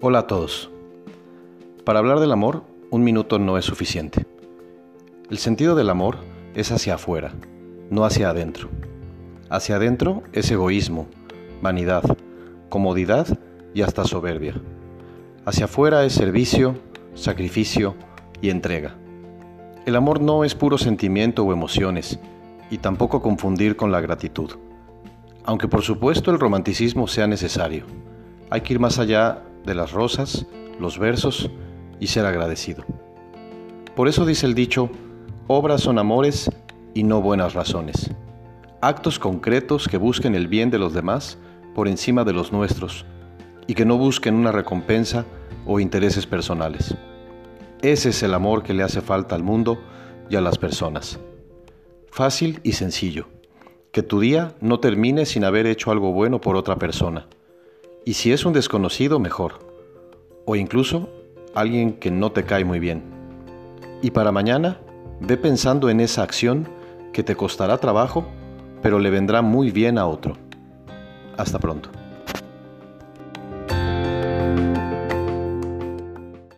Hola a todos. Para hablar del amor, un minuto no es suficiente. El sentido del amor es hacia afuera, no hacia adentro. Hacia adentro es egoísmo, vanidad, comodidad y hasta soberbia. Hacia afuera es servicio, sacrificio y entrega. El amor no es puro sentimiento o emociones, y tampoco confundir con la gratitud. Aunque por supuesto el romanticismo sea necesario, hay que ir más allá de las rosas, los versos y ser agradecido. Por eso dice el dicho, obras son amores y no buenas razones. Actos concretos que busquen el bien de los demás por encima de los nuestros y que no busquen una recompensa o intereses personales. Ese es el amor que le hace falta al mundo y a las personas. Fácil y sencillo. Que tu día no termine sin haber hecho algo bueno por otra persona y si es un desconocido, mejor. O incluso alguien que no te cae muy bien. Y para mañana, ve pensando en esa acción que te costará trabajo, pero le vendrá muy bien a otro. Hasta pronto.